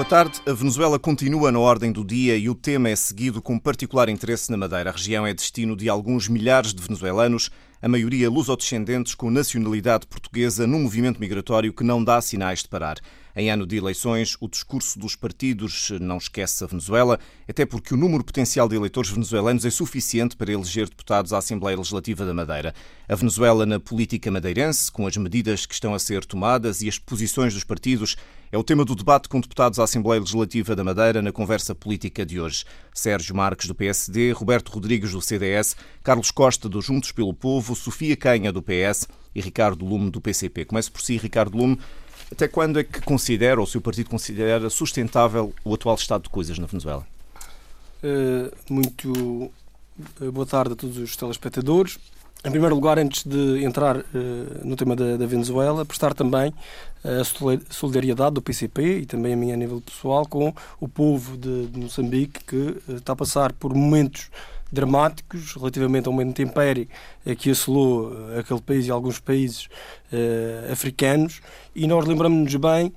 Boa tarde. A Venezuela continua na ordem do dia e o tema é seguido com particular interesse na Madeira. A região é destino de alguns milhares de venezuelanos, a maioria lusodescendentes com nacionalidade portuguesa, num movimento migratório que não dá sinais de parar. Em ano de eleições, o discurso dos partidos não esquece a Venezuela, até porque o número potencial de eleitores venezuelanos é suficiente para eleger deputados à Assembleia Legislativa da Madeira. A Venezuela na política madeirense, com as medidas que estão a ser tomadas e as posições dos partidos, é o tema do debate com deputados à Assembleia Legislativa da Madeira na conversa política de hoje. Sérgio Marques, do PSD, Roberto Rodrigues, do CDS, Carlos Costa, do Juntos pelo Povo, Sofia Canha, do PS e Ricardo Lume, do PCP. Começo por si, Ricardo Lume. Até quando é que considera, ou o seu partido considera, sustentável o atual estado de coisas na Venezuela? Uh, muito boa tarde a todos os telespectadores. Em primeiro lugar, antes de entrar uh, no tema da, da, Venezuela, prestar também a solidariedade do PCP e também a minha a nível pessoal com o povo de, de Moçambique que uh, está a passar por momentos dramáticos relativamente ao momento império que assolou aquele país e alguns países africanos. E nós lembramos-nos bem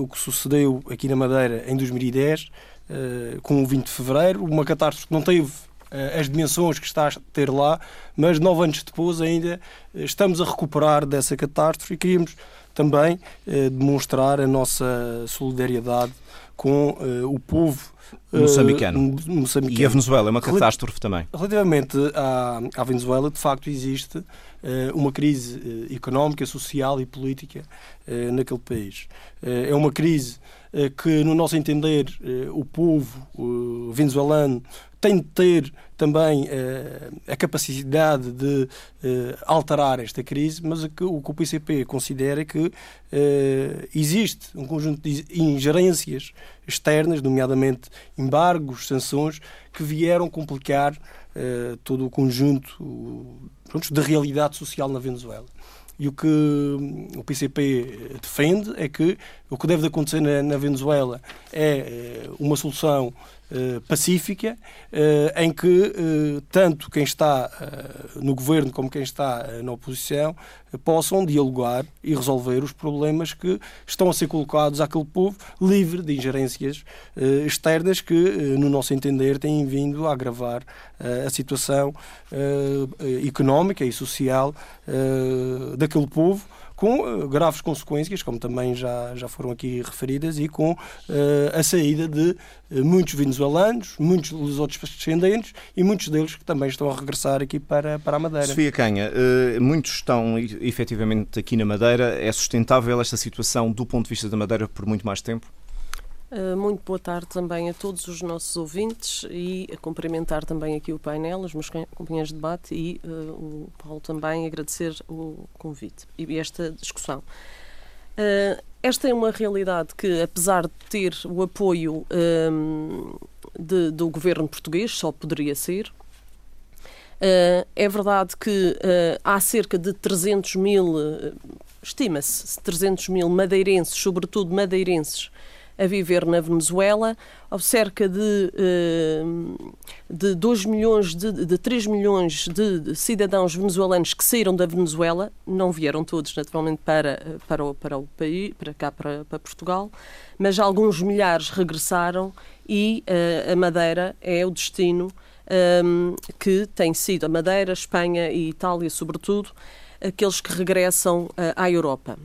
o que sucedeu aqui na Madeira em 2010 uh, com o 20 de Fevereiro, uma catástrofe que não teve as dimensões que está a ter lá, mas nove anos depois ainda estamos a recuperar dessa catástrofe e queríamos também demonstrar a nossa solidariedade com o povo moçambicano. Moçambicano. E a Venezuela é uma catástrofe também. Relativamente à, à Venezuela, de facto existe uma crise económica, social e política naquele país. é uma crise que, no nosso entender, o povo venezuelano tem de ter também uh, a capacidade de uh, alterar esta crise, mas o que o, PCP considera é que uh, existe um conjunto de ingerências externas, nomeadamente embargos, sanções, que vieram complicar todo o conjunto pronto, da realidade social na Venezuela. E o que o PCP defende é que o que deve acontecer na, Venezuela é uma solução eh, pacífica, uh, em que uh, tanto quem está no governo como quem está na oposição possam dialogar e resolver os problemas que estão a ser colocados àquele povo livre de ingerências externas que, no nosso entender, têm vindo a agravar a situação económica e social daquele povo com uh, graves consequências, como também já, já foram aqui referidas, e com uh, a saída de uh, muitos venezuelanos, muitos dos outros descendentes e muitos deles que também estão a regressar aqui para, para a Madeira. Sofia Canha, muitos estão efetivamente aqui na Madeira. É sustentável esta situação do ponto de vista da Madeira por muito mais tempo? Eh, muito boa tarde também a todos os nossos ouvintes e a cumprimentar também aqui o painel, os meus companheiros de debate e uh, o Paulo também agradecer o convite e esta discussão. Uh, esta é uma realidade que, apesar de ter o apoio um, de, do governo português, só poderia ser. Uh, é verdade que há cerca de 300 mil, estima-se, 300 mil madeirenses, sobretudo madeirenses, a viver na Venezuela. Cerca de, eh, de 2 milhões, de, de 3 milhões de cidadãos venezuelanos que saíram da Venezuela, não vieram todos, naturalmente, para, para, o, para o país, para cá, para, para Portugal, mas alguns milhares regressaram e uh, a Madeira é o destino um, eh, que tem sido a Madeira, Espanha e Itália, sobretudo, aqueles que regressam uh, à Europa.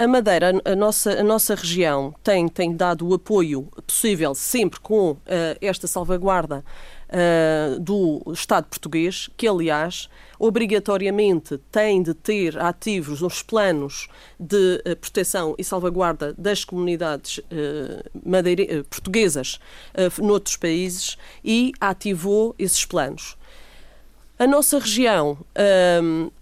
A Madeira, a nossa, a nossa região, tem, tem dado o apoio possível, sempre com uh, esta salvaguarda uh, do Estado português, que, aliás, obrigatoriamente tem de ter ativos os planos de uh, proteção e salvaguarda das comunidades madeira, portuguesas noutros países e ativou esses planos. A nossa região,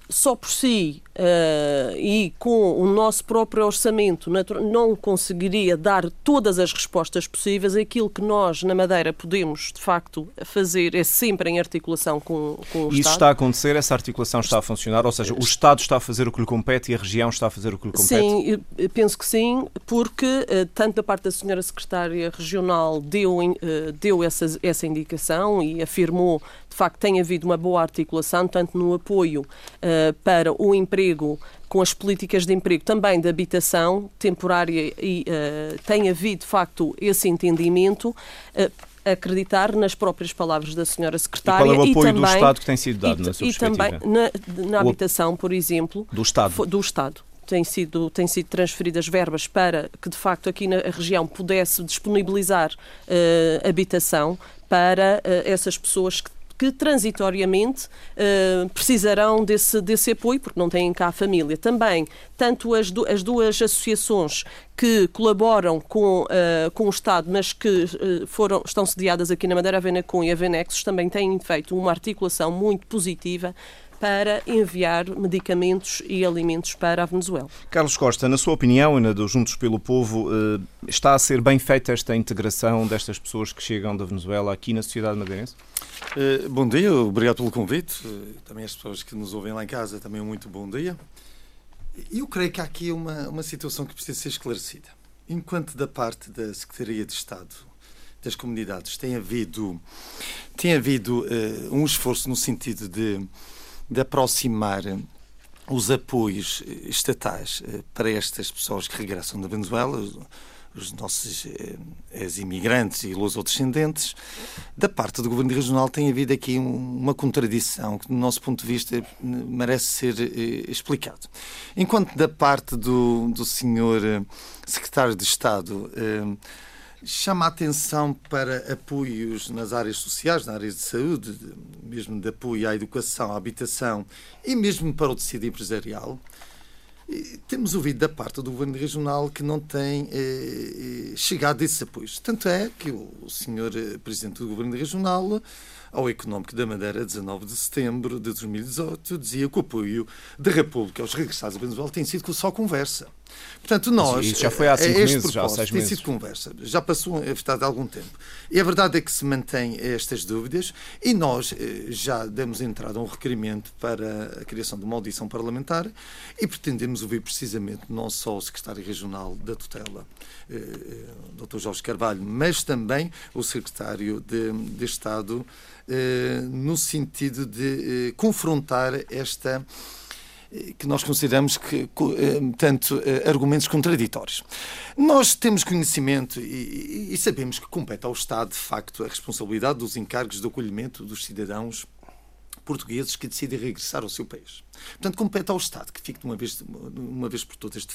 só por si uh, e com o nosso próprio orçamento não conseguiria dar todas as respostas possíveis. Aquilo que nós, na Madeira, podemos, de facto, fazer é sempre em articulação com, com o Estado. Isso está a acontecer? Essa articulação está a funcionar? Ou seja, o Estado está a fazer o que lhe compete e a região está a fazer o que lhe compete? Sim, penso que sim, porque uh, tanto da parte da senhora Secretária Regional deu, uh, deu essa, essa indicação e afirmou, de facto, tem havido uma boa articulação, tanto no apoio para o emprego com as políticas de emprego também de habitação temporária e uh, tem havido de facto esse entendimento. Uh, acreditar nas próprias palavras da senhora secretária e, qual é o apoio também, do Estado que tem sido dado e, na sua e também na, na habitação por exemplo do Estado. do Estado. Têm sido, têm sido transferidas verbas para que, de facto, aqui na região pudesse disponibilizar uh, habitação para uh, essas pessoas que que transitoriamente uh, precisarão desse, desse apoio, porque não têm cá a família. Também, tanto as, du as duas associações que colaboram com, uh, com o Estado, mas que uh, foram, estão sediadas aqui na Madeira, a Venacom e a Venexos, também têm feito uma articulação muito positiva para enviar medicamentos e alimentos para a Venezuela. Carlos Costa, na sua opinião e na do Juntos pelo Povo, está a ser bem feita esta integração destas pessoas que chegam da Venezuela aqui na sociedade madeirense? Uh, bom dia, obrigado pelo convite. Uh, também as pessoas que nos ouvem lá em casa, também um muito bom dia. Eu creio que há aqui uma, uma situação que precisa ser esclarecida. Enquanto da parte da Secretaria de Estado das Comunidades tem havido, tem havido uh, um esforço no sentido de, de aproximar os apoios estatais para estas pessoas que regressam da Venezuela, os nossos eh, ex-imigrantes e lusodescendentes, da parte do Governo Regional tem havido aqui uma contradição que, do nosso ponto de vista, merece ser eh, explicado. Enquanto da parte do, do senhor eh, Secretário de Estado chama a atenção para apoios nas áreas sociais, na área de saúde, mesmo de apoio à educação, à habitação e mesmo para o tecido empresarial, temos ouvido da parte do Governo Regional que não tem eh, eh, chegado esses apoios. Tanto é que o, senhor eh, Presidente do Governo Regional ao Económico da Madeira, 19 de setembro de 2018, dizia que o apoio da República aos regressados à Venezuela tem sido só conversa. Portanto, nós. Isso já foi há cinco meses, já há seis tem meses. sido conversa, já passou a de algum tempo. E a verdade é que se mantém estas dúvidas e nós eh, já demos entrada a um requerimento para a criação de uma audição parlamentar e pretendemos ouvir precisamente não só o secretário regional da tutela, eh, eh Dr. Jorge Carvalho, mas também o secretário de, de Estado eh, no sentido de eh, confrontar esta eh, que nós consideramos que tanto argumentos contraditórios. Nós temos conhecimento e, e, sabemos que compete ao Estado, de facto, a responsabilidade dos encargos de acolhimento dos cidadãos portugueses que decidem regressar ao seu país. Portanto, compete ao Estado que fique de uma vez, uma vez por todas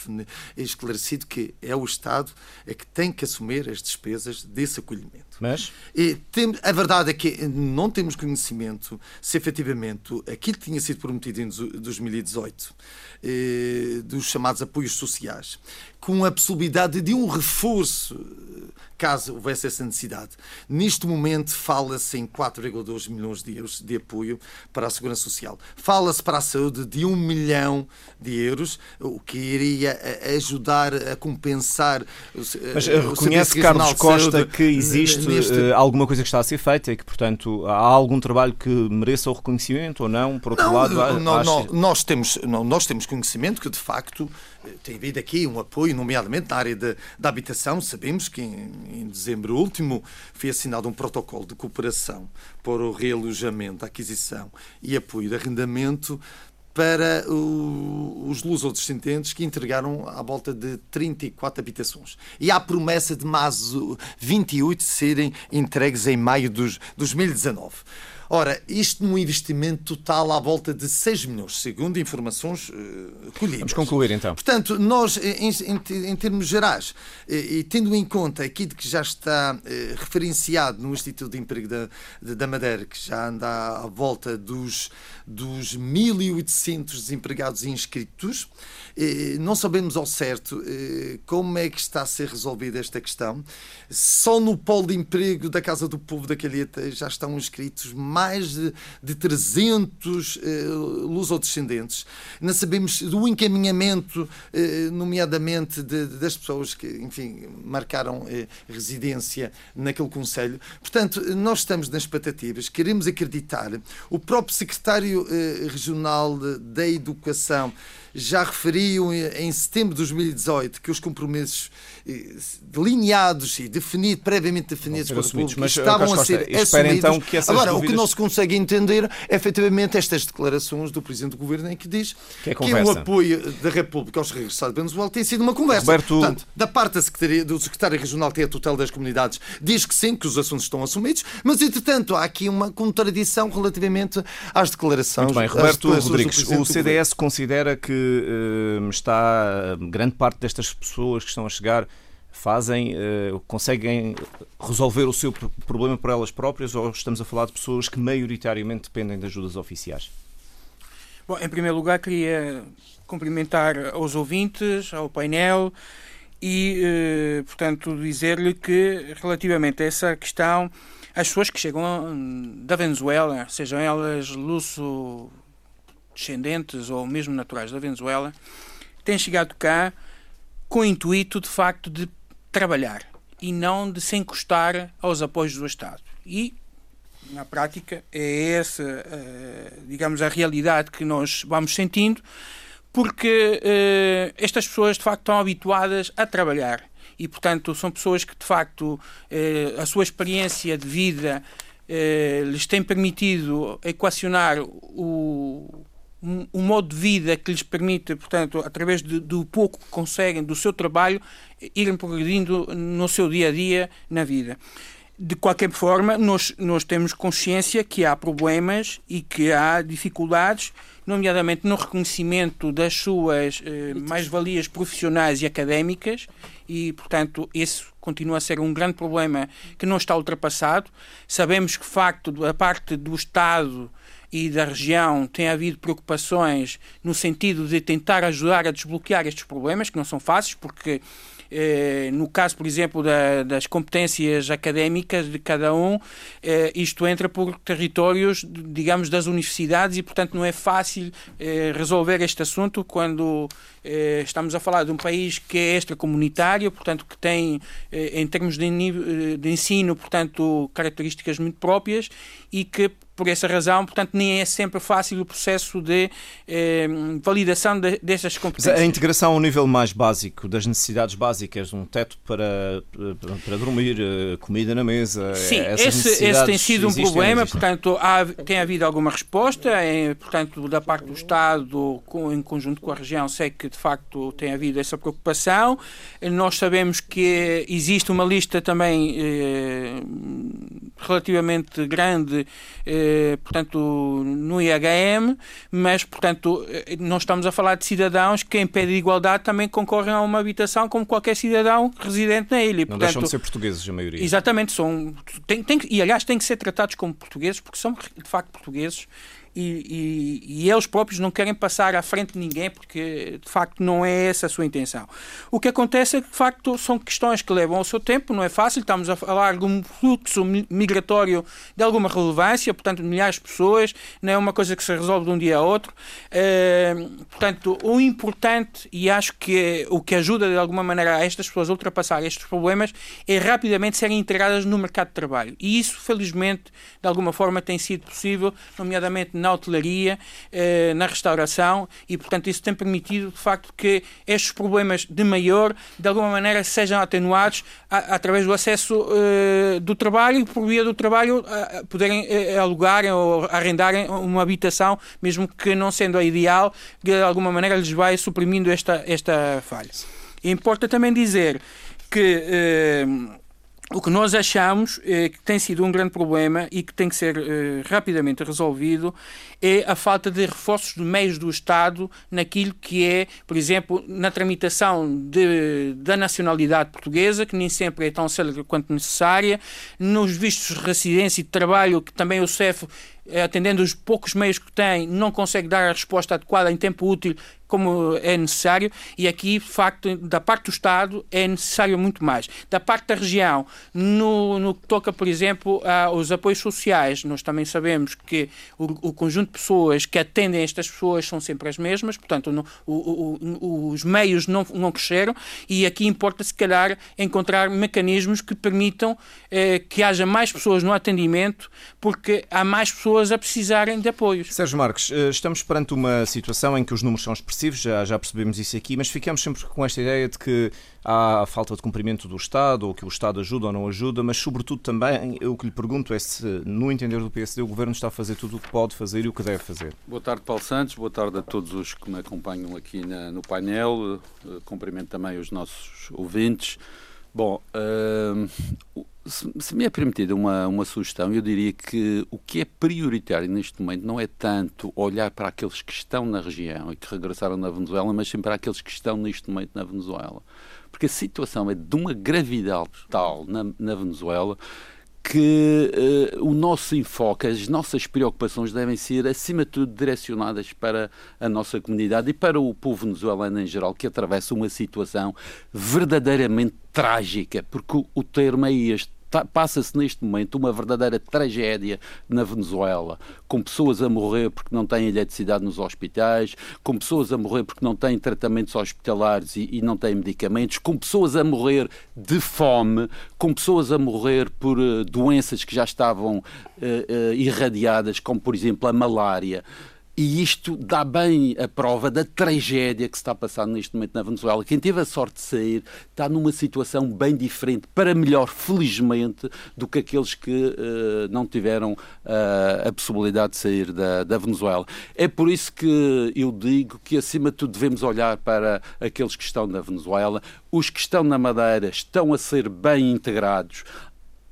esclarecido que é o Estado é que tem que assumir as despesas desse acolhimento. Mas? E tem, a verdade é que não temos conhecimento se efetivamente aquilo que tinha sido prometido em 2018 eh, dos chamados apoios sociais, com a possibilidade de um reforço caso houvesse essa necessidade. Neste momento fala-se em 4,2 milhões de euros de apoio para a Segurança Social. Fala-se para a saúde de 1 milhão de euros, o que iria eh, ajudar a compensar Mas eh, reconhece, Carlos Costa, que existe neste... Eh, alguma coisa que está a ser feita e que, portanto, há algum trabalho que mereça o reconhecimento ou não? Por outro não, lado, não, nós, temos, não, nós temos conhecimento que, de facto, tem havido aqui um apoio, nomeadamente na área da habitação. Sabemos que em, em, dezembro último foi assinado um protocolo de cooperação para o realojamento, aquisição e apoio de arrendamento para o, os lusodescendentes que entregaram à volta de 34 habitações. E há promessa de mais 28 serem entregues em maio de 2019. Ora, isto num investimento total à volta de 6 milhões, segundo informações uh, colhidas. Vamos concluir então. Portanto, nós, em, em, em termos gerais, e, e, tendo em conta aquilo que já está uh, referenciado no Instituto de Emprego da, da Madeira, que já anda à, volta dos, dos 1.800 desempregados inscritos, não sabemos ao certo como é que está a ser resolvida esta questão. Só no polo de emprego da Casa do Povo da Calheta já estão inscritos mais mais de, de 300 uh, lusodescendentes. Não sabemos do encaminhamento, uh, nomeadamente de, das pessoas que, enfim, marcaram uh, residência naquele Conselho. Portanto, nós estamos nas expectativas, queremos acreditar. O próprio secretário regional da Educação já referiu em setembro de 2018 que os compromissos eh, delineados e definidos, previamente definidos pela República mas, estavam a ser assumidos. Então que Agora, o que não se consegue entender é efetivamente estas declarações do Presidente do Governo em que diz que, é que o apoio da República aos regressados de Venezuela tem sido uma conversa. Roberto... Portanto, da parte da Secretaria, do Secretário Regional, que é a tutela das comunidades, diz que sim, que os assuntos estão assumidos, mas entretanto há aqui uma contradição relativamente às declarações. Muito bem, Roberto Rodrigues, o CDS considera que uh, está grande parte destas pessoas que estão a chegar fazem, uh, conseguem resolver o seu problema por elas próprias ou estamos a falar de pessoas que maioritariamente dependem de ajudas oficiais? Bom, em primeiro lugar, queria cumprimentar aos ouvintes, ao painel e, uh, portanto, dizer-lhe que relativamente a essa questão, as pessoas que chegam da Venezuela, sejam elas luso-descendentes ou mesmo naturais da Venezuela, têm chegado cá com o intuito, de facto, de trabalhar e não de se encostar aos apoios do Estado. E, na prática, é essa, eh, digamos, a realidade que nós vamos sentindo, porque uh, estas pessoas, de facto, estão habituadas a trabalhar. E, portanto, são pessoas que, de facto, uh, a sua experiência de vida lhes tem permitido equacionar o, um, um, modo de vida que lhes permite, portanto, através de, do pouco que conseguem do seu trabalho, irem progredindo no seu dia a dia na vida. De qualquer forma, nós, nós temos consciência que há problemas e que há dificuldades, nomeadamente no reconhecimento das suas eh, mais-valias profissionais e académicas, e, portanto, esse continua a ser um grande problema que não está ultrapassado. Sabemos que, de facto, a parte do Estado e da região tem havido preocupações no sentido de tentar ajudar a desbloquear estes problemas, que não são fáceis, porque eh, no caso, por exemplo, da, das competências académicas de cada um, eh, isto entra por territórios, digamos, das universidades e, portanto, não é fácil eh, resolver este assunto quando estamos a falar de um país que é extracomunitário, portanto, que tem, em termos de, de ensino, portanto, características muito próprias e que por essa razão, portanto, nem é sempre fácil o processo de eh, validação de, destas competências. A integração ao nível mais básico, das necessidades básicas, um teto para, para dormir, eh, comida na mesa. Sim, esse, esse, tem sido um problema, portanto, há, tem havido alguma resposta, é, portanto, da parte do Estado, com, em conjunto com a região, sei que de facto tem havido essa preocupação. Nós sabemos que existe uma lista também eh, relativamente grande eh, portanto, no IHM, mas, portanto, eh, não estamos a falar de cidadãos que, em pé de igualdade, também concorrem a uma habitação como qualquer cidadão residente na ilha. Não portanto, deixam de ser portugueses, a maioria. Exatamente, são, tem, tem, e aliás têm que ser tratados como portugueses, porque são, de facto, portugueses e, e, e, eles próprios não querem passar à frente de ninguém porque de facto não é essa a sua intenção. O que acontece é que de facto são questões que levam ao seu tempo, não é fácil, estamos a falar de um fluxo migratório de alguma relevância, portanto milhares de pessoas, não é uma coisa que se resolve de um dia a outro. Uh, portanto, o importante, e acho que é, o que ajuda de alguma maneira a estas pessoas a ultrapassar estes problemas, é rapidamente serem integradas no mercado de trabalho. E isso, felizmente, de alguma forma tem sido possível, nomeadamente na hotelaria, eh, na restauração e, portanto, isso tem permitido, de facto, que estes problemas de maior, de alguma maneira, sejam atenuados através do acesso eh, do trabalho e, por via do trabalho, poderem eh, alugar ou arrendarem uma habitação, mesmo que não sendo a ideal, de alguma maneira lhes vai suprimindo esta, esta falha. Importa também dizer que o que nós achamos é que tem sido um grande problema e que tem que ser eh, rapidamente resolvido é a falta de reforços de meios do Estado naquilo que é, por exemplo, na tramitação de, da nacionalidade portuguesa, que nem sempre é tão célere quanto necessária, nos vistos de residência e de trabalho, que também o CEF eh, atendendo os poucos meios que tem, não consegue dar a resposta adequada em tempo útil como é necessário, e aqui, de facto, da parte do Estado é necessário muito mais. Da parte da região, no, no que toca, por exemplo, aos apoios sociais, nós também sabemos que o, o conjunto de pessoas que atendem estas pessoas são sempre as mesmas, portanto, no, o, o, os meios não, não cresceram, e aqui importa, se calhar, encontrar mecanismos que permitam eh, que haja mais pessoas no atendimento, porque há mais pessoas pessoas a precisarem de apoios. Sérgio Marques, eh, estamos perante uma situação em que os números são expressivos, já, já percebemos isso aqui, mas ficamos sempre com esta ideia de que há falta de cumprimento do Estado, ou que o Estado ajuda ou não ajuda, mas sobretudo também o que lhe pergunto é se, no entender do PSD, o Governo está a fazer tudo o que pode fazer e o que deve fazer. Boa tarde, Paulo Santos, boa tarde a todos os que me acompanham aqui na, no painel, eh, cumprimento também os nossos ouvintes. Bom, uh, se, se, me é permitida uma, uma sugestão, eu diria que o que é prioritário neste momento não é tanto olhar para aqueles que estão na região e que regressaram na Venezuela, mas sim para aqueles que estão neste momento na Venezuela. Porque a situação é de uma gravidade tal na, na Venezuela que uh, o nosso enfoque, as nossas preocupações devem ser, acima de tudo, direcionadas para a nossa comunidade e para o povo venezuelano em geral, que atravessa uma situação verdadeiramente trágica, porque o, o termo é este passa-se neste momento uma verdadeira tragédia na Venezuela, com pessoas a morrer porque não têm eletricidade nos hospitais, com pessoas a morrer porque não têm tratamentos hospitalares e, e não têm medicamentos, com pessoas a morrer de fome, com pessoas a morrer por uh, doenças que já estavam uh, uh, irradiadas, como por exemplo a malária. E isto dá bem a prova da tragédia que se está a passar neste momento na Venezuela. Quem teve a sorte de sair está numa situação bem diferente, para melhor, felizmente, do que aqueles que uh, não tiveram uh, a possibilidade de sair da, da Venezuela. É por isso que eu digo que, acima de tudo, devemos olhar para aqueles que estão na Venezuela. Os que estão na Madeira estão a ser bem integrados.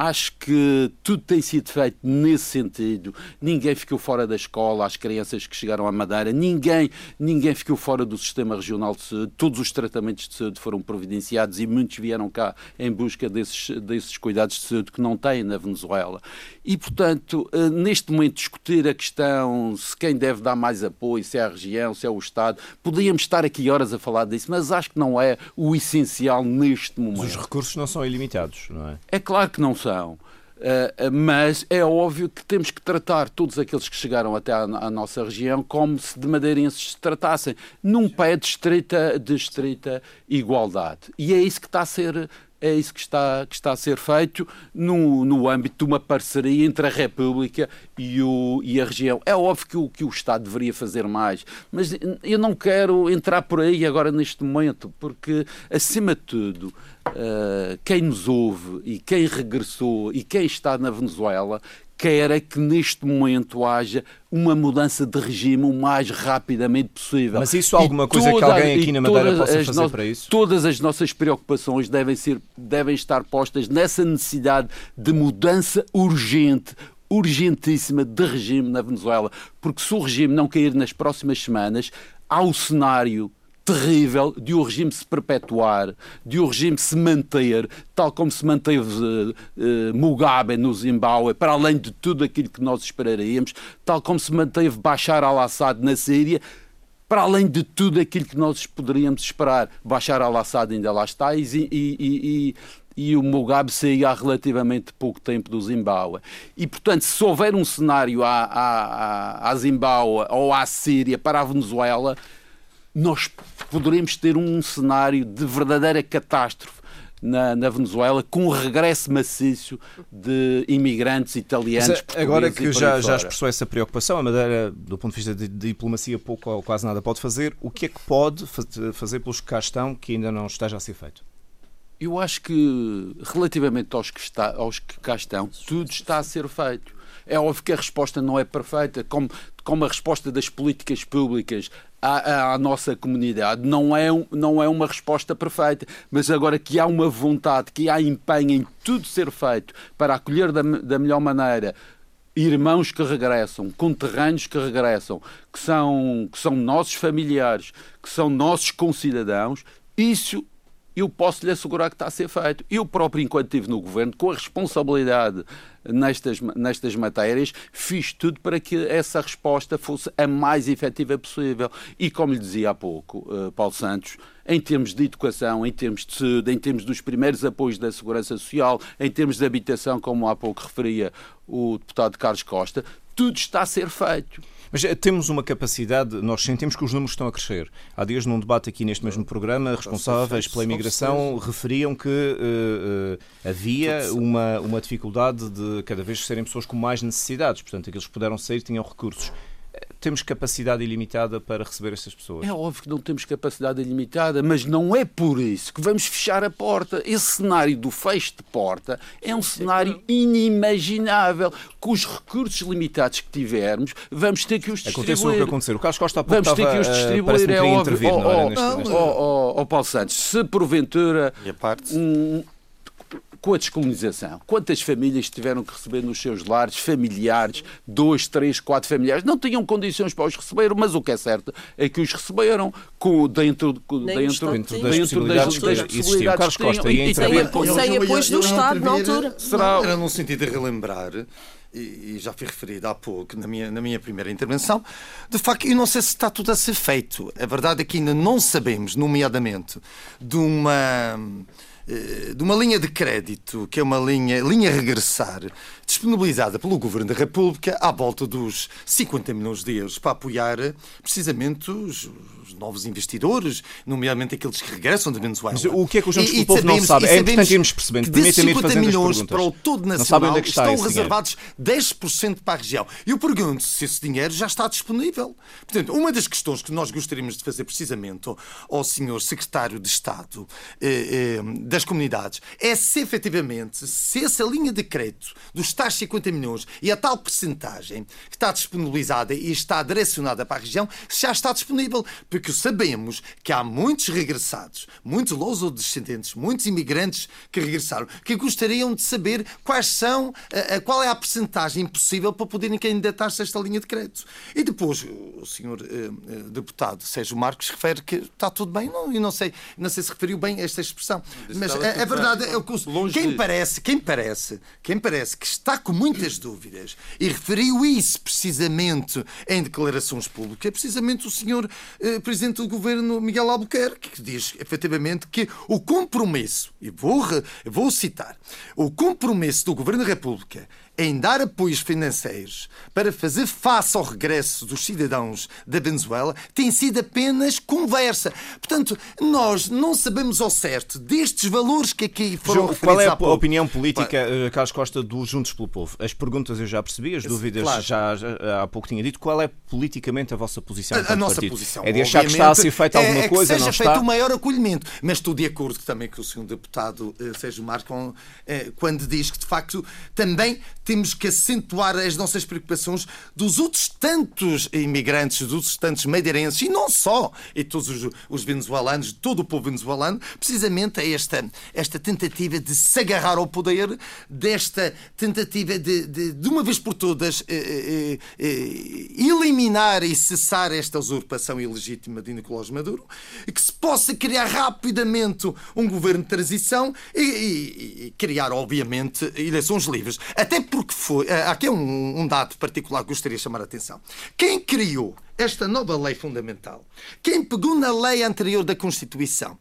Acho que tudo tem sido feito nesse sentido. Ninguém ficou fora da escola, as crianças que chegaram à Madeira, ninguém, ninguém ficou fora do sistema regional de saúde. Todos os tratamentos de saúde foram providenciados e muitos vieram cá em busca desses, desses cuidados de saúde que não têm na Venezuela. E, portanto, eh, neste momento, discutir a questão se quem deve dar mais apoio, se é a região, se é o Estado, podíamos estar aqui horas a falar disso, mas acho que não é o essencial neste momento. Mas os recursos não são ilimitados, não é? É claro que não são. Uh, mas é óbvio que temos que tratar todos aqueles que chegaram até à, à nossa região como se de madeirenses se tratassem, num pé de estrita, de estrita igualdade. E é isso que está a ser é isso que está, que está a ser feito no, no âmbito de uma parceria entre a República e, o, e a região. É óbvio que o, que o Estado deveria fazer mais, mas eu não quero entrar por aí agora neste momento, porque, acima de tudo, uh, quem nos ouve e quem regressou e quem está na Venezuela quer é que neste momento haja uma mudança de regime o mais rapidamente possível. Mas isso há alguma coisa toda, que alguém aqui na Madeira possa fazer no... para isso? Todas as nossas preocupações devem, ser, devem estar postas nessa necessidade de mudança urgente, urgentíssima de regime na Venezuela, porque se o regime não cair nas próximas semanas, há o cenário terrível de o regime se perpetuar, de o regime se manter, tal como se manteve uh, Mugabe no Zimbábue, para além de tudo aquilo que nós esperaríamos, tal como se manteve Bashar al-Assad na Síria, para além de tudo aquilo que nós poderíamos esperar. Bashar al-Assad ainda lá está e, e, e, e o Mugabe saía há relativamente pouco tempo do Zimbábue. E, portanto, se houver um cenário à, à, à Zimbábue ou à Síria para a Venezuela, nós poderemos ter um cenário de verdadeira catástrofe na, na, Venezuela, com um regresso maciço de imigrantes italianos. Mas, agora que já, já expressou essa preocupação, a Madeira, do ponto de vista de, de, diplomacia, pouco ou quase nada pode fazer. O que é que pode fazer pelos que cá estão que ainda não esteja a ser feito? Eu acho que, relativamente aos que, está, aos que cá estão, tudo está a ser feito. É óbvio que a resposta não é perfeita, como, como a resposta das políticas públicas à, à, nossa comunidade não é, não é uma resposta perfeita, mas agora que há uma vontade, que há empenho em tudo ser feito para acolher da, da melhor maneira irmãos que regressam, conterrâneos que regressam, que são, que são nossos familiares, que são nossos concidadãos, isso eu posso lhe assegurar que está a ser feito. Eu próprio, enquanto estive no governo, com a responsabilidade nestas, nestas matérias, fiz tudo para que essa resposta fosse a mais efetiva possível. E como lhe dizia há pouco, uh, Paulo Santos, em termos de educação, em termos de saúde, em termos dos primeiros apoios da segurança social, em termos de habitação, como há pouco referia o deputado Carlos Costa, tudo está a ser feito. Mas eh, temos uma capacidade, nós sentimos que os números estão a crescer. Há dias, num debate aqui neste mesmo programa, responsáveis pela imigração referiam que uh, uh, havia uma, uma dificuldade de cada vez serem pessoas com mais necessidades. Portanto, aqueles que puderam sair tinham recursos temos capacidade ilimitada para receber estas pessoas? É óbvio que não temos capacidade ilimitada, mas não é por isso que vamos fechar a porta. Esse cenário do fecho de porta é um cenário inimaginável. Com os recursos limitados que tivermos, vamos ter que os distribuir. Aconteça o que acontecer. O Carlos Costa Vamos ter que os distribuir, é óbvio. Intervir, oh, não, oh, neste, oh, oh, oh, Paulo Santos, se porventura... E a parte? Um, com a descolonização. Quantas famílias tiveram que receber nos seus lares familiares, dois, três, quatro familiares, não tinham condições para os receber, mas o que é certo é que os receberam com, dentro, dentro, dentro, dentro das possibilidades das, das que existiam. Carlos Costa ia intervir. Sem apoio do Estado na altura. Será... Era num sentido de relembrar e, já fui referido há pouco na minha, na minha primeira intervenção, de facto, eu não sei se está tudo a ser feito. A verdade é que ainda não sabemos, nomeadamente, de uma de uma linha de crédito, que é uma linha, linha regressar, disponibilizada pelo Governo da República à volta dos 50 milhões de euros para apoiar precisamente os, os novos investidores, nomeadamente aqueles que regressam da Venezuela. Mas o que é que os Juntos pelo Povo não sabe? É importante irmos percebendo. Que 50 milhões para o todo nacional é estão reservados dinheiro. 10% para a região. E eu pergunto se esse dinheiro já está disponível. Portanto, uma das questões que nós gostaríamos de fazer precisamente ao, ao senhor Secretário de Estado eh, eh, das Comunidades é se efetivamente, se essa linha de crédito dos tais 50 milhões e a tal percentagem que está disponibilizada e está direcionada para a região, já está disponível. Porque sabemos que há muitos regressados, muitos descendentes, muitos imigrantes que regressaram, que gostariam de saber quais são, qual é a percentagem possível para poderem candidatar-se a esta linha de crédito. E depois o senhor eh, eh, deputado Sérgio Marcos refere que está tudo bem, não, e não sei, não sei se referiu bem a esta expressão. Mas a, a verdade é que quem parece, quem parece, quem parece que está está com muitas dúvidas e referiu isso precisamente em declarações públicas, é precisamente o senhor eh, Presidente do Governo Miguel Albuquerque, que diz efetivamente que o compromisso, e vou, vou citar, o compromisso do Governo da República em dar apoios financeiros para fazer face ao regresso dos cidadãos da Venezuela tem sido apenas conversa. Portanto, nós não sabemos ao certo destes valores que aqui foram João, Qual é a opinião política, uh, Carlos Costa, dos Juntos pelo Povo? As perguntas eu já percebi, as dúvidas claro. já, já, há pouco tinha dito. Qual é politicamente a vossa posição? A, a nossa partido? posição é de achar que está a ser feita alguma é, é coisa, que seja feito o maior acolhimento. Mas estou de acordo também com o senhor deputado uh, Sérgio Marcon, uh, quando diz que, de facto, também temos que acentuar as nossas preocupações dos outros tantos imigrantes, dos outros tantos madeirenses, e não só, e todos os, os venezuelanos, todo o povo venezuelano, precisamente a esta, esta tentativa de se agarrar ao poder, desta tentativa de, de, de uma vez por todas, eh, eh, eh, eliminar e cessar esta usurpação ilegítima de Nicolás Maduro, que se possa criar rapidamente um governo de transição e, e, e criar, obviamente, eleições livres. Até porque porque foi. Eh, aqui é um, um dado particular que gostaria de chamar a atenção. Quem criou esta nova lei fundamental, quem pegou na lei anterior da Constituição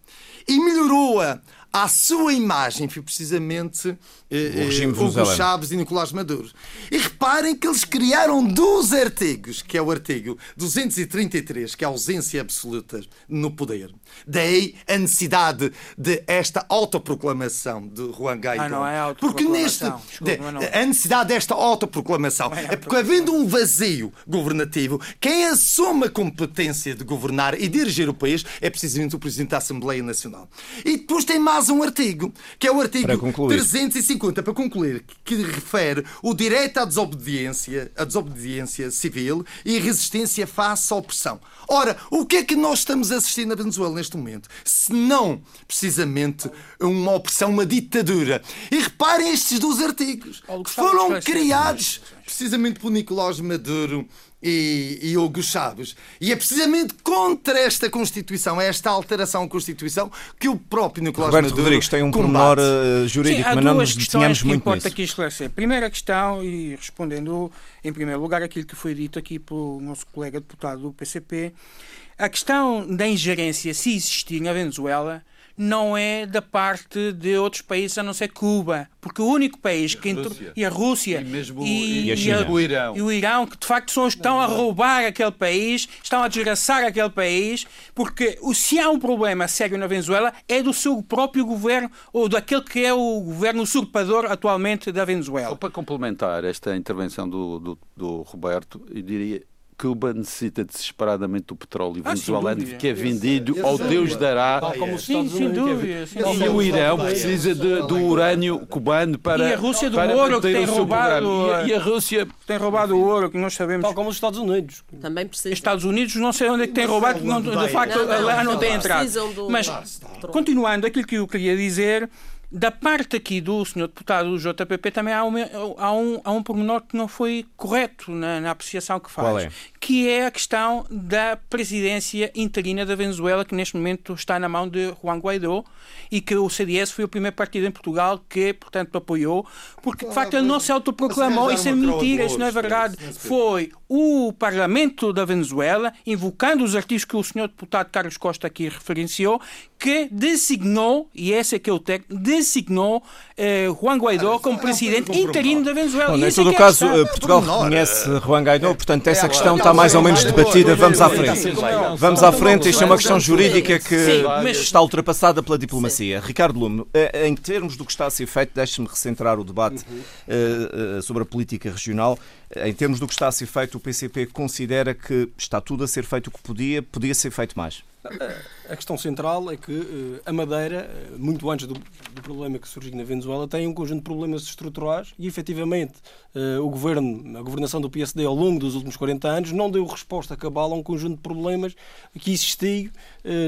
e melhorou-a à sua imagem foi precisamente eh, eh Hugo Chaves e Nicolás Maduro. E reparem que eles criaram dois artigos, que é o artigo 233, que é a ausência absoluta no poder. Daí a necessidade de esta autoproclamação de Juan Guaidó. Ah, não é porque neste Desculpa, a necessidade desta autoproclamação é, é porque havendo um vazio governativo, quem assume a competência de governar e dirigir o país é precisamente o Presidente da Assembleia Nacional. E depois tem mais um artigo, que é o artigo 350, para concluir, que refere o direito à desobediência, à desobediência civil e resistência face à opressão. Ora, o que é que nós estamos a assistir na Venezuela neste momento? Se não, precisamente, uma opressão, uma ditadura. E reparem estes dois artigos, que foram criados precisamente por Nicolás Maduro e, e Hugo Chaves. E é precisamente contra esta Constituição, esta alteração à Constituição, que o próprio Nicolás Roberto Maduro Rodrigues tem um pormenor uh, jurídico, Sim, mas não nos detenhamos muito importa nisso. aqui esclarecer. Primeira questão, e respondendo em primeiro lugar aquilo que foi dito aqui pelo nosso colega deputado do PCP, a questão da ingerência, se existir na Venezuela, não é da parte de outros países a não ser Cuba, porque o único país que entrou e a Rússia e, mesmo, e, e, a China. e o Irão e o Irão que de facto são, estão a roubar aquele país, estão a desgraçar aquele país, porque se há um problema sério na Venezuela é do seu próprio governo ou daquele que é o governo usurpador atualmente da Venezuela. Só para complementar esta intervenção do, do, do Roberto, eu diria Cuba necessita desesperadamente do petróleo ah, venezuelano que é vendido esse, ao Deus dará. Sim, sem dúvida. E o Irão precisa de, do urânio cubano para. E a Rússia do ouro que tem roubado. E, a Rússia tem roubado o ouro que nós sabemos. Tal como os Estados Unidos. Também precisa. Estados Unidos não sei onde é que tem roubado, não, de facto lá não tem entrado. Mas continuando aquilo que eu queria dizer da parte aqui do senhor deputado do JPP também há, uma, há, um, há um pormenor que não foi correto na, na apreciação que faz, é? Que é a questão da presidência interina da Venezuela, que neste momento está na mão de Juan Guaidó e que o CDS foi o primeiro partido em Portugal que, portanto, apoiou, porque de facto ele não se autoproclamou, isso é mentira, isso não é verdade. Foi o Parlamento da Venezuela, invocando os artigos que o senhor deputado Carlos Costa aqui referenciou, que designou, e esse é que é o técnico, designou eh, Juan Guaidó como presidente interino da Venezuela. Bom, em todo o é caso, eh, Portugal reconhece Juan Guaidó, portanto, essa é, questão está mais ou menos debatida. Vamos à frente. Vamos à frente. Isto é uma questão jurídica que está ultrapassada pela diplomacia. Ricardo Lume, eh, em termos do que está a ser feito, deixe-me recentrar o debate sobre a política regional. Em termos do que está a ser feito, o PCP considera que está tudo a ser feito o que podia, podia ser feito mais. A questão central é que eh, a Madeira, eh, muito antes do, do, problema que surgiu na Venezuela, tem um conjunto de problemas estruturais e, efetivamente, eh, o governo, a governação do PSD ao longo dos últimos 40 anos não deu resposta cabal a um conjunto de problemas que existiam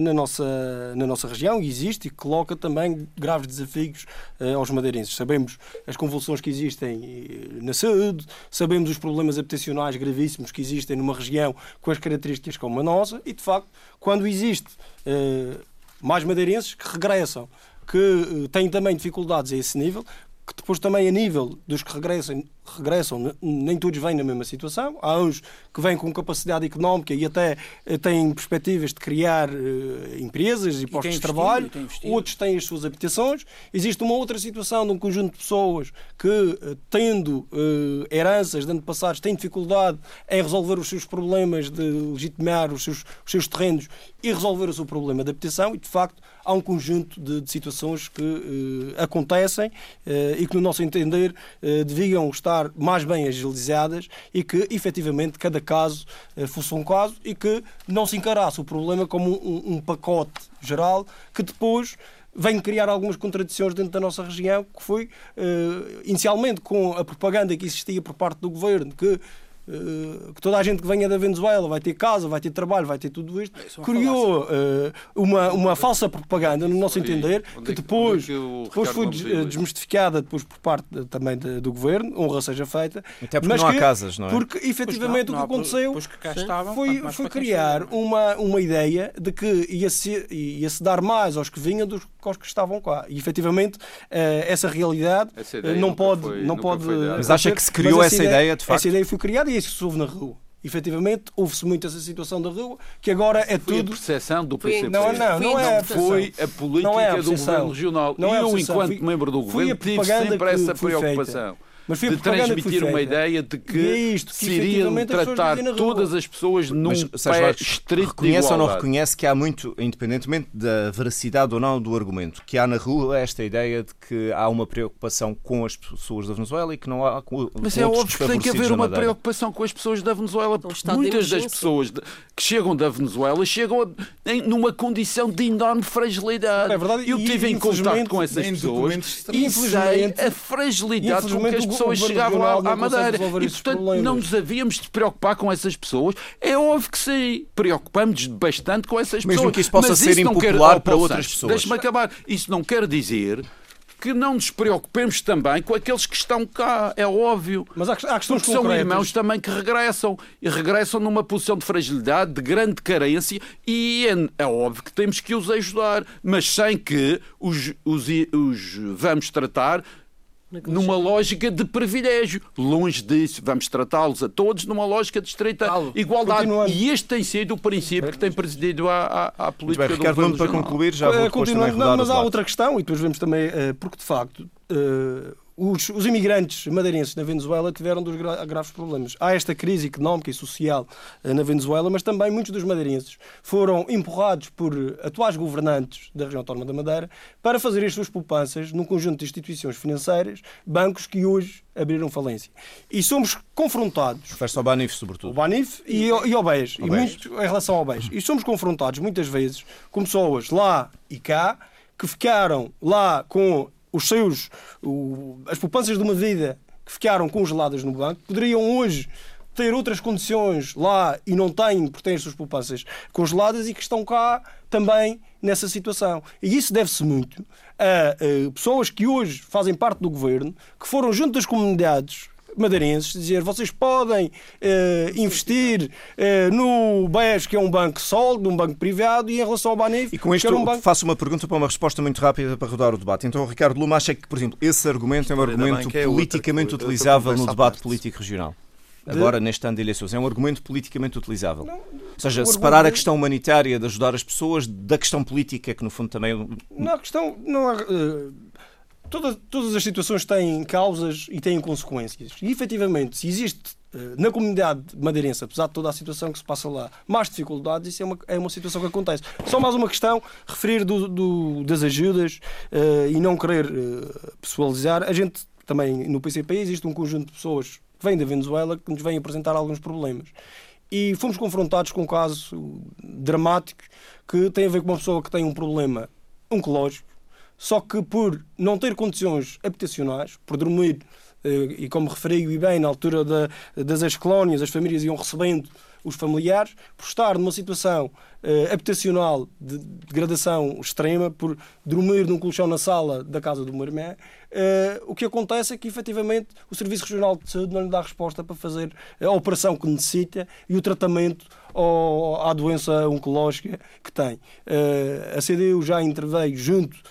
na nossa, na nossa região e existe e coloca também graves desafios aos madeirenses. Sabemos as convulsões que existem na saúde, sabemos os problemas habitacionais gravíssimos que existem numa região com as características como a nossa e, de facto, quando existe mais madeirenses que regressam, que uh, têm também dificuldades a esse nível, que depois também a nível dos que regressam, regressam, nem todos vêm na mesma situação. Há uns que vêm com capacidade económica e até eh, têm perspectivas de criar uh, empresas e, e postos de trabalho. Outros têm as suas habitações. Existe uma outra situação de um conjunto de pessoas que, uh, tendo uh, heranças de antepassados, têm dificuldade em resolver os seus problemas de legitimar os seus, os seus terrenos e resolver o seu problema de habitação. E, de facto, há um conjunto de, de situações que acontecem e que, no nosso entender, deviam estar mais bem agilizadas e que, efetivamente, cada caso fosse um caso e que não se encarasse o problema como um, um pacote geral que depois vem criar algumas contradições dentro da nossa região, que foi, uh, inicialmente, com a propaganda que existia por parte do governo, que que toda a gente que venha da Venezuela vai ter casa, vai ter trabalho, vai ter tudo isto, é criou uh, uma, uma falsa propaganda, no nosso entender, é que depois, depois foi desmistificada depois por parte também de, do governo, honra seja feita. Até porque não há casas, não é? Porque efetivamente não, não, o que aconteceu estavam, foi, foi criar uma, uma ideia de que ia-se ia -se dar mais aos que vinham do que aos que estavam cá. E efetivamente uh, essa realidade essa não pode. Foi, não pode mas acha que se criou essa, essa ideia, ideia, de facto? Essa ideia foi criada e isso se ouve na rua. Efetivamente, houve-se muito essa situação da rua, que agora é foi tudo. a percepção do PCP. Não, não, não é. Foi a política não é a do governo regional. Não é eu, enquanto fui, membro do governo, tive sempre essa preocupação. Feita de transmitir uma ideia de que, é isto, que se iriam tratar todas as pessoas num mas, pé estrito Reconhece ou não reconhece que há muito, independentemente da veracidade ou não do argumento, que há na rua esta ideia de que há uma preocupação com as pessoas da Venezuela e que não há com Mas é óbvio que tem que haver uma preocupação com as pessoas da Venezuela, porque muitas das pessoas que chegam da Venezuela chegam em, numa condição de enorme fragilidade. É verdade. Eu estive em contato com essas pessoas e sei a fragilidade com que as pessoas pessoas chegavam à, à Madeira. E, portanto, não nos havíamos de preocupar com essas pessoas. É óbvio que sim, preocupamos bastante com essas Mesmo pessoas. que isso possa Mas ser impopular quer... para outras pessoas. Deixa-me acabar. Isso não quer dizer que não nos preocupemos também com aqueles que estão cá, é óbvio. Mas há, há questões Porque são irmãos também que regressam e regressam numa posição de fragilidade, de grande carência e é, é óbvio que temos que os ajudar, mas sem que os, os, os vamos tratar numa lógica de privilégio. Longe disso, vamos tratá-los a todos numa lógica de estreita Paulo, igualdade. E este tem sido o princípio que tem presidido a, a, a política bem, Ricardo, do para concluir, já vou depois também não, Mas há outra questão, e depois vemos também, eh, porque de facto eh, os, os, imigrantes madeirenses na Venezuela tiveram dos gra graves problemas. Há esta crise económica e social uh, na Venezuela, mas também muitos dos madeirenses foram empurrados por atuais governantes da região autónoma da Madeira para fazer as suas poupanças num conjunto de instituições financeiras, bancos que hoje abriram falência. E somos confrontados. Refere-se ao Banif, sobretudo. O Banif e, e ao BES. E muito, em relação ao BES. E somos confrontados muitas vezes com pessoas lá e cá que ficaram lá com os seus, o, as poupanças de uma vida que ficaram congeladas no banco, poderiam hoje ter outras condições lá e não têm, porque têm as suas poupanças congeladas e que estão cá também nessa situação. E isso deve-se muito a, a, pessoas que hoje fazem parte do governo, que foram junto das comunidades madeirenses, dizer vocês podem uh, investir uh, no BES, que é um banco sólido, um banco privado, e em relação ao Banif, E com isto que um banco... faço uma pergunta para uma resposta muito rápida para rodar o debate. Então, Ricardo Luma acha que, por exemplo, esse argumento é um argumento é politicamente outra, utilizável no debate político regional? Agora, neste ano de eleições, é um argumento politicamente utilizável. Não, Ou seja, separar a questão humanitária de ajudar as pessoas da questão política, que no fundo também. É não, a questão. Não há, uh Toda, todas as situações têm causas e têm consequências. E, efetivamente, se existe eh, na comunidade madeirense, apesar de toda a situação que se passa lá, mais dificuldades, isso é uma, é uma situação que acontece. Só mais uma questão, referir do, do das ajudas uh, e não querer uh, pessoalizar. A gente também, no PCP, existe um conjunto de pessoas que vêm da Venezuela que nos vêm apresentar alguns problemas. E fomos confrontados com um caso dramático que tem a ver com uma pessoa que tem um problema oncológico só que por não ter condições habitacionais, por dormir, eh, e como referi e bem, na altura da, das ex-colónias, as famílias iam recebendo os familiares, por estar numa situação uh, habitacional de degradação extrema, por dormir num colchão na sala da casa do irmão, uh, o que acontece é que, efetivamente, o Serviço Regional de Saúde não lhe dá resposta para fazer a operação que necessita e o tratamento à doença oncológica que tem. A CDU já interveio junto eh,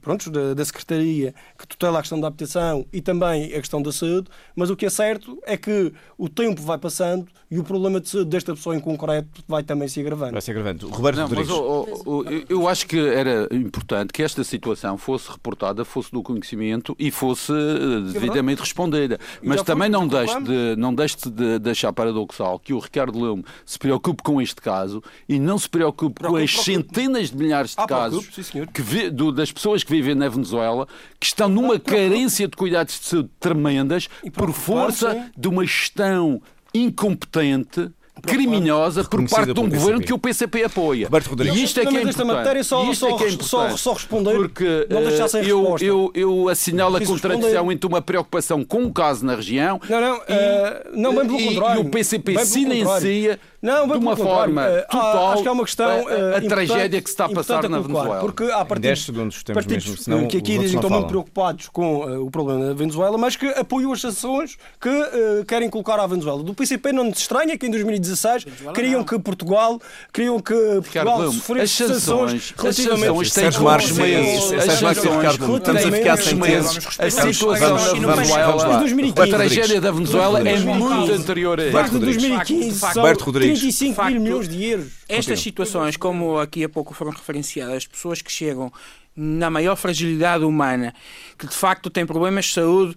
pronto, da, da Secretaria que tutela a questão da habitação e também a questão da saúde, mas o que é certo é que o tempo vai passando e o problema de saúde desta pessoa em concreto vai também se agravando. Vai se agravando. Roberto Não, Rodrigues. Mas, oh, oh, eu acho que era importante que esta situação fosse reportada, fosse do conhecimento e fosse eh, devidamente respondida. Mas também não deixe, de, não deixe de deixar paradoxal que o Ricardo Leume se preocupe com este caso e não se preocupe com as centenas de milhares de ah, casos que vê, do, das pessoas que vivem na Venezuela que estão numa carência de cuidados de saúde tremendas por força de uma gestão incompetente criminosa por parte de um governo que o PCP apoia. E isto é que é importante. Matéria só, isto é que é importante. Só, só responder, porque não deixar sem eu, eu, eu assinalo a contradição responder. entre uma preocupação com o caso na região não, não, e, uh, não, bem pelo contrário. e o PCP silencia não, de uma forma uh, total acho que é uma questão, uh, a, tragédia que se está a passar na Venezuela. Porque há partidos, 10 segundos temos mesmo, senão que aqui dizem que estão muito preocupados com uh, o problema da Venezuela, mas que apoiam as sanções que uh, querem colocar à Venezuela. Do PCP não nos estranha que em 2016 queriam que Portugal queriam que Portugal sofresse sanções relativamente Sérgio Marques meses. As sanções estamos a ficar sem meses. A situação da Venezuela, a tragédia da Venezuela é muito anterior a isso. 2015 Roberto Rodrigues. 35 facto, mil milhões de euros. Estas situações, como aqui há pouco foram referenciadas, pessoas que chegam na maior fragilidade humana, que de facto têm problemas de saúde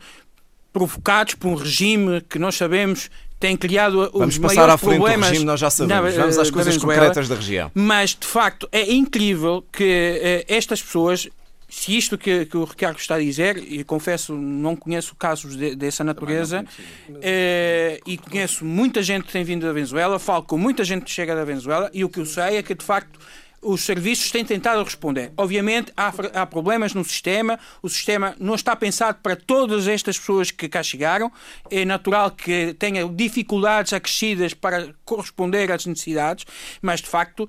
provocados por um regime que nós sabemos tem criado os Vamos passar à frente problemas. Do regime, nós já sabemos. Vamos às coisas concretas da região. Mas, de facto, é incrível que uh, estas pessoas se isto que, que, o Ricardo está a dizer, e confesso, não conheço casos de, dessa natureza, é, e conheço muita gente que tem vindo da Venezuela, falo com muita gente que chega da Venezuela, e o que eu sei é que, de facto, os serviços têm tentado responder. Obviamente, há, há, problemas no sistema, o sistema não está pensado para todas estas pessoas que cá chegaram. É natural que tenha dificuldades acrescidas para corresponder às necessidades, mas de facto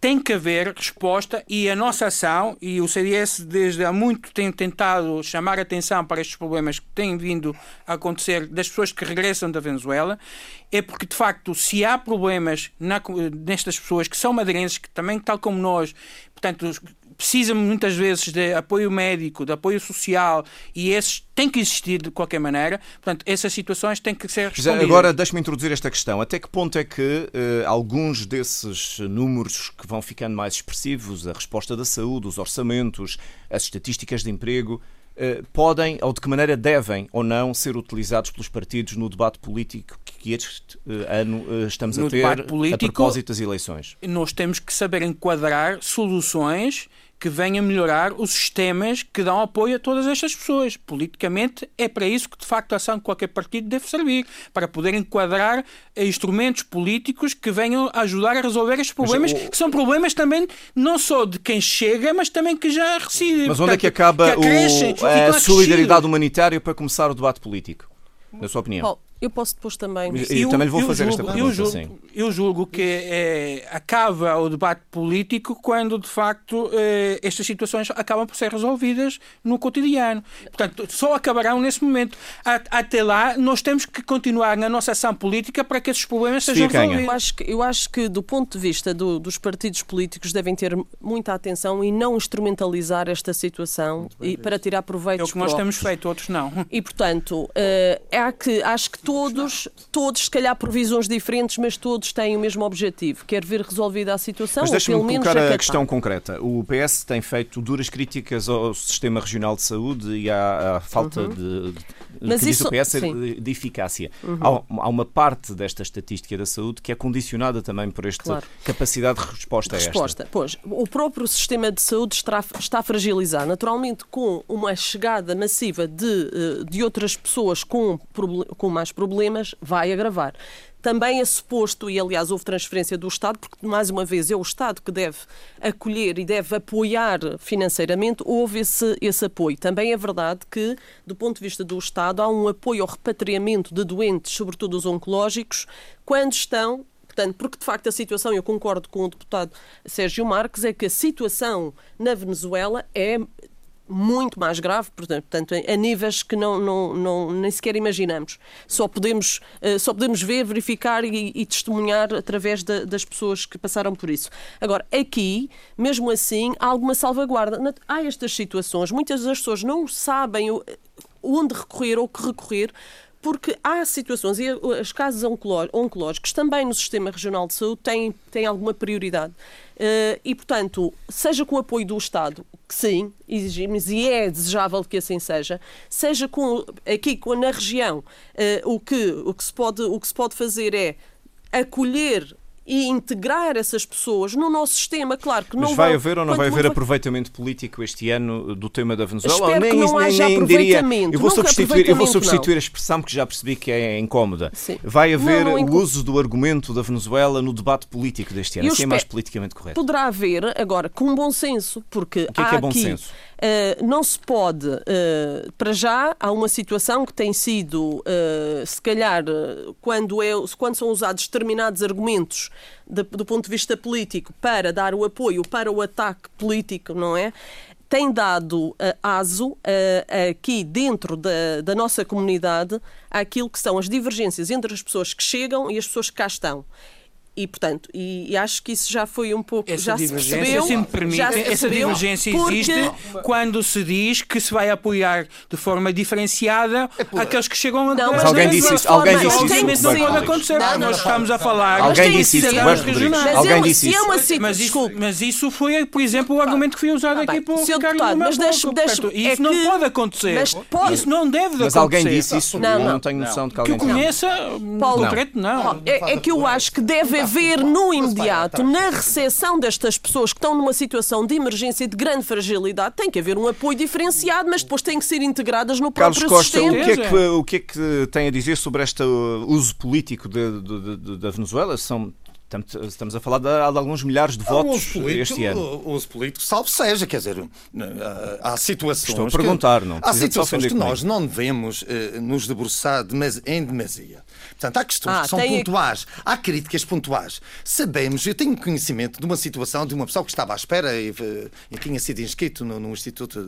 tem que haver resposta e a nossa ação, e o CDS desde há muito tem tentado chamar atenção para estes problemas que têm vindo a acontecer das pessoas que regressam da Venezuela, é porque de facto se há problemas na, nestas pessoas que são madeirenses, que também tal como nós, portanto precisa muitas vezes de apoio médico, de apoio social, e esses têm que existir de qualquer maneira. Portanto, essas situações têm que ser respondidas. Agora, deixe-me introduzir esta questão. Até que ponto é que uh, alguns desses números que vão ficando mais expressivos, a resposta da saúde, os orçamentos, as estatísticas de emprego, uh, podem, ou de que maneira devem ou não, ser utilizados pelos partidos no debate político que este uh, ano estamos no a ter político, a propósito das eleições? Nós temos que saber enquadrar soluções que venha melhorar os sistemas que dão apoio a todas estas pessoas. Politicamente, é para isso que, de facto, a ação de qualquer partido deve servir para poder enquadrar instrumentos políticos que venham ajudar a resolver estes problemas, o... que são problemas também não só de quem chega, mas também que já reside. Mas onde é que acaba que o... a solidariedade humanitária para começar o debate político? Na sua opinião? Eu posso depois também. Eu, eu também lhe vou fazer julgo, esta pergunta. Eu julgo, eu julgo que é, acaba o debate político quando, de facto, eh, estas situações acabam por ser resolvidas no cotidiano. Portanto, só acabarão nesse momento. Até lá, nós temos que continuar na nossa ação política para que esses problemas sejam resolvidos. Eu acho, que, eu acho que, do ponto de vista do, dos partidos políticos, devem ter muita atenção e não instrumentalizar esta situação e, para tirar proveito. É o que nós temos feito, outros não. E, portanto, é que, acho que todos, todos, se calhar por visões diferentes, mas todos têm o mesmo objetivo, quer ver resolvida a situação, mas ou pelo menos colocar a questão concreta. O PS tem feito duras críticas ao sistema regional de saúde e à, à falta uhum. de, de mas que isso, o PS de, de eficácia. Uhum. Há, há, uma parte desta estatística da saúde que é condicionada também por esta claro. capacidade de resposta, resposta a esta. Pois, o próprio sistema de saúde está, está fragilizado. Naturalmente, com uma chegada massiva de, eh, de outras pessoas com, com mais problemas, vai agravar. Também é suposto, e aliás houve transferência do Estado, porque mais uma vez é o Estado que deve acolher e deve apoiar financeiramente, houve esse, esse apoio. Também é verdade que, do ponto de vista do Estado, há um apoio ao repatriamento de doentes, sobretudo os oncológicos, quando estão Portanto, porque de facto a situação, eu concordo com o deputado Sérgio Marques, é que a situação na Venezuela é muito mais grave, portanto, a níveis que não, não, não, nem sequer imaginamos. Só podemos, eh, só podemos ver, verificar e, e testemunhar através de, das pessoas que passaram por isso. Agora, aqui, mesmo assim, há alguma salvaguarda. Há estas situações, muitas das pessoas não sabem onde recorrer ou que recorrer, porque há situações, e os casos oncológicos também no Sistema Regional de Saúde têm, têm alguma prioridade. Uh, e, portanto, seja com o apoio do Estado, que sim, exigimos e é desejável que assim seja, seja com, aqui com, na região, uh, o, que, o, que se pode, o que se pode fazer é acolher e integrar essas pessoas no nosso sistema, claro que não Mas vai haver ou não vai haver aproveitamento político este ano do tema da Venezuela? Espero nem, que não haja nem diria. Eu vou substituir, eu vou substituir a expressão porque já percebi que é incómoda. Sim. Vai haver não, não, o uso do argumento da Venezuela no debate político deste ano. Assim é mais politicamente correto. Poderá haver, agora, com bom senso, porque o que é, que é bom aqui, senso? Uh, não se pode, uh, para já, há uma situação que tem sido, uh, se calhar, quando, é, quando são usados determinados argumentos de, do ponto de vista político para dar o apoio para o ataque político, não é? Tem dado uh, aso uh, aqui dentro da, da nossa comunidade àquilo que são as divergências entre as pessoas que chegam e as pessoas que cá estão. E, portanto, e, e, acho que isso já foi um pouco. Essa já divergência, se percebeu, se me permite, essa divergência porque... existe quando se diz que se vai apoiar de forma diferenciada é aqueles que chegam a. Não, mas alguém disse isso. Alguém disse isso. Não pode acontecer. Não, não, nós estamos a falar. Alguém disse isso. Alguém disse isso. Mas isso, mas isso foi, por exemplo, o argumento que foi usado aqui por Carlos Mas deixe-me. Isso não pode acontecer. Isso não deve acontecer. Mas alguém disse isso. Não tenho noção de que alguém Que eu conheça, concreto, não. É que eu acho que deve haver no imediato, na recepção destas pessoas que estão numa situação de emergência e de grande fragilidade, tem que haver um apoio diferenciado, mas depois têm que ser integradas no próprio Carlos Costa, sistema. O que, é que, o que é que tem a dizer sobre este uso político de, de, de, da Venezuela? São Estamos a falar de, de alguns milhares de votos político, este ano. O uso político, salvo seja, quer dizer, há situações. Estou a perguntar, que, não. Há situações que nós não devemos eh, nos debruçar em demasia. Portanto, há questões ah, que são pontuais, há críticas pontuais. Sabemos, eu tenho conhecimento de uma situação de uma pessoa que estava à espera e, e tinha sido inscrito no, no Instituto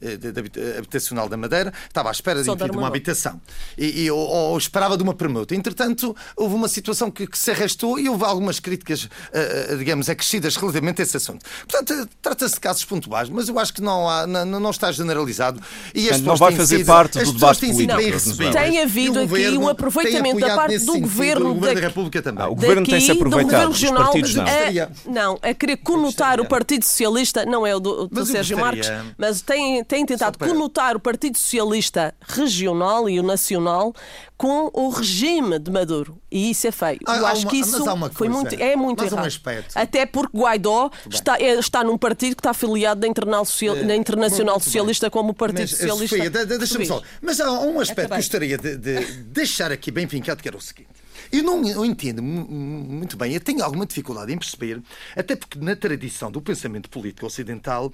de, de, de, Habitacional da Madeira, estava à espera de, enfim, de uma habitação e, e ou, ou, esperava de uma permuta. Entretanto, houve uma situação que, que se arrastou e houve alguma algumas críticas, uh, digamos, acrescidas relativamente a esse assunto. Portanto, trata-se de casos pontuais, mas eu acho que não, há, não, não está generalizado. E as não vai fazer sido, parte do debate político. Tem havido aqui um aproveitamento da parte do governo, da República também. Ah, o governo tem-se aproveitado dos partidos, não. A, não, a querer conotar o Partido Socialista, não é o do, do Sérgio Marques, mas tem, tem tentado conotar o Partido Socialista regional e o nacional com o regime de Maduro. E isso é feio. Ah, Eu acho uma, que isso foi muito, é muito errado. Um Até porque Guaidó está, é, está num partido que está afiliado da, Internacional, Social, na Internacional Socialista como o Partido mas, Socialista. Sofia, deixa-me só. Mas há um aspecto que gostaria de, de deixar aqui bem fincado, que era o seguinte. Eu não eu entendo muito bem, eu tenho alguma dificuldade em perceber, até porque na tradição do pensamento político ocidental,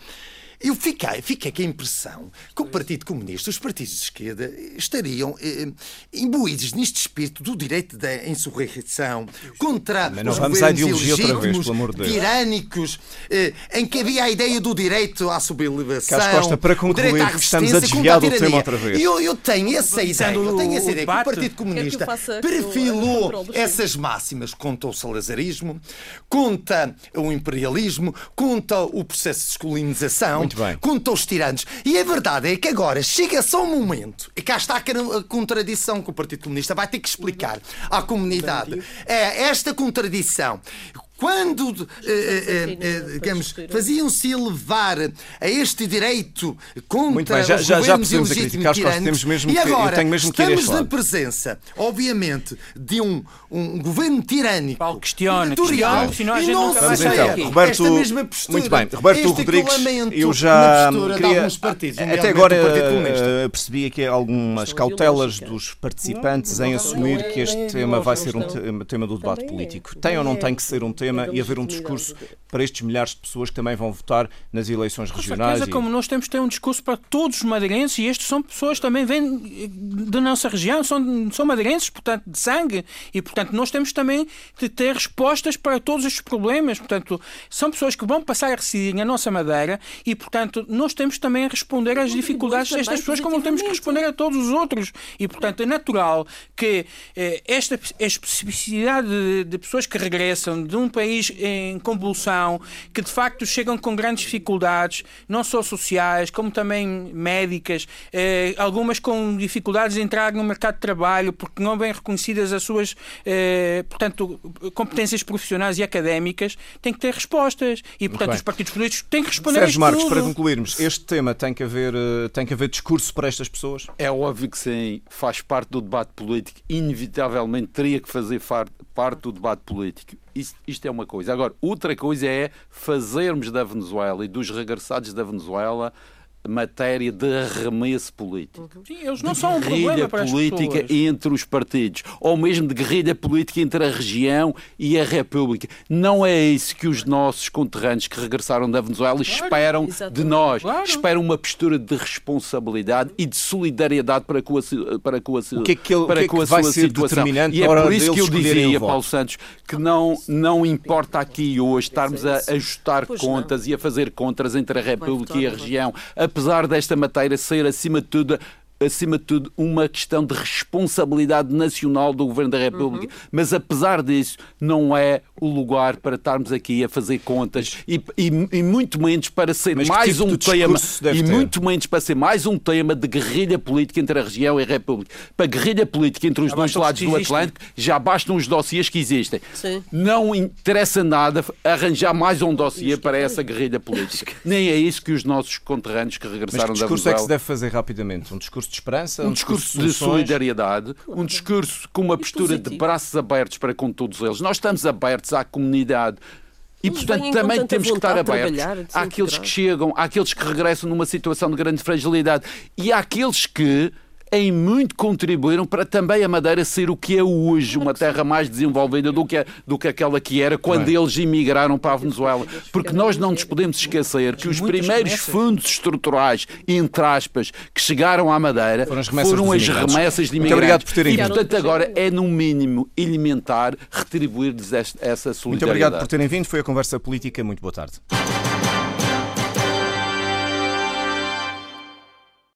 eu fiquei, fiquei com a impressão que o Partido Comunista, os partidos de esquerda, estariam eh, imbuídos neste espírito do direito da insurreição contra Mas não os vamos à ideologia outra vez, pelo amor de Deus. tirânicos, eh, em que havia a ideia do direito à sublevação. Carlos Costa, para concluir, que estamos a desviar do tema outra vez. Eu, eu tenho essa ideia, eu tenho essa ideia que o Partido Comunista perfilou essas máximas contra o salazarismo, contra o imperialismo, contra o processo de descolonização muito bem. contra os tiranos. E a verdade é que agora chega só um momento, e cá está a contradição que o Partido Comunista vai ter que explicar à comunidade. É esta contradição quando eh, eh, eh, digamos, faziam-se elevar a este direito contra Muito bem, já, os já, já percebemos a crítica, acho que temos mesmo e agora, tenho mesmo que estamos na presença, obviamente, de um, um governo tirânico, Paulo, questiona, questiona, e não se Mas então, Roberto, esta mesma postura, muito bem, Roberto Rodrigues, eu já queria, partidos, até agora percebi aqui algumas cautelas dos participantes em assumir que este tema vai ser um tema do debate político. Tem ou não tem que ser um tema tema e haver um discurso para estes milhares de pessoas que também vão votar nas eleições regionais. Com certeza, e... como nós temos que ter um discurso para todos os madeirenses e estes são pessoas que também vêm da nossa região, são, são madeirenses, portanto, de sangue, e portanto nós temos também de ter respostas para todos estes problemas. Portanto, são pessoas que vão passar a residir na nossa Madeira e, portanto, nós temos também a responder às dificuldades destas pessoas como temos que responder a todos os outros. E, portanto, é natural que eh, esta especificidade de, de pessoas que regressam de um país país em convulsão, que de facto chegam com grandes dificuldades, não só sociais, como também médicas, eh, algumas com dificuldades de entrar no mercado de trabalho porque não bem reconhecidas as suas, eh, portanto, competências profissionais e académicas, têm que ter respostas. E, portanto, os partidos políticos têm que responder Sérgio a Marcos, tudo. para concluirmos, este tema tem que, haver, eh, tem que haver discurso para estas pessoas? É óbvio que sim, faz parte do debate político, inevitavelmente teria que fazer parte do debate político. Isto, isto, é uma coisa. Agora, outra coisa é fazermos da Venezuela e dos regressados da Venezuela matéria de arremesso político. Uhum. Sim, eles não são um guerrilha política entre os partidos, ou mesmo de guerrilha política entre a região e a República. Não é isso que os nossos conterrâneos que regressaram da Venezuela claro, esperam exatamente. de nós. Claro. Esperam uma postura de responsabilidade e de solidariedade para com a, para com a, o que é que ele, para com a, que é que sua situação. E é por isso que eu dizia, Paulo Santos, que não, não importa aqui hoje estarmos a ajustar pois contas não. e a fazer contas entre a República e a região apesar desta matéria ser, acima de tudo, acima de tudo, uma questão de responsabilidade nacional do Governo da República. Uhum. Mas, apesar disso, não é o lugar para estarmos aqui a fazer contas e, e, e muito menos para ser Mas mais tipo um tema e ter? muito menos para ser mais um tema de guerrilha política entre a região e a República. Para guerrilha política entre os já dois lados do Atlântico, já bastam os dossiês que existem. Sim. Não interessa nada arranjar mais um dossiê para essa guerrilha política. Nem é isso que os nossos conterrâneos que regressaram Mas que da discurso é que se deve fazer rapidamente? Um discurso de esperança, um, discurso, discurso, de, solidariedade, um discurso com uma postura de braços abertos para com todos eles. Nós estamos abertos à comunidade. E, portanto, também temos que estar abertos àqueles que chegam, àqueles que regressam numa situação de grande fragilidade e àqueles que em muito contribuíram para também a Madeira ser o que é hoje, uma terra mais desenvolvida do que, do que aquela que era quando Bem. eles emigraram para a Venezuela. Porque nós não nos podemos esquecer que os primeiros fundos estruturais, entre aspas, que chegaram à Madeira foram as remessas, foram as remessas de imigrantes. Muito obrigado por terem vindo. E, portanto, agora é no mínimo elementar retribuir-lhes essa solidariedade. Muito obrigado por terem vindo. Foi a conversa política. Muito boa tarde.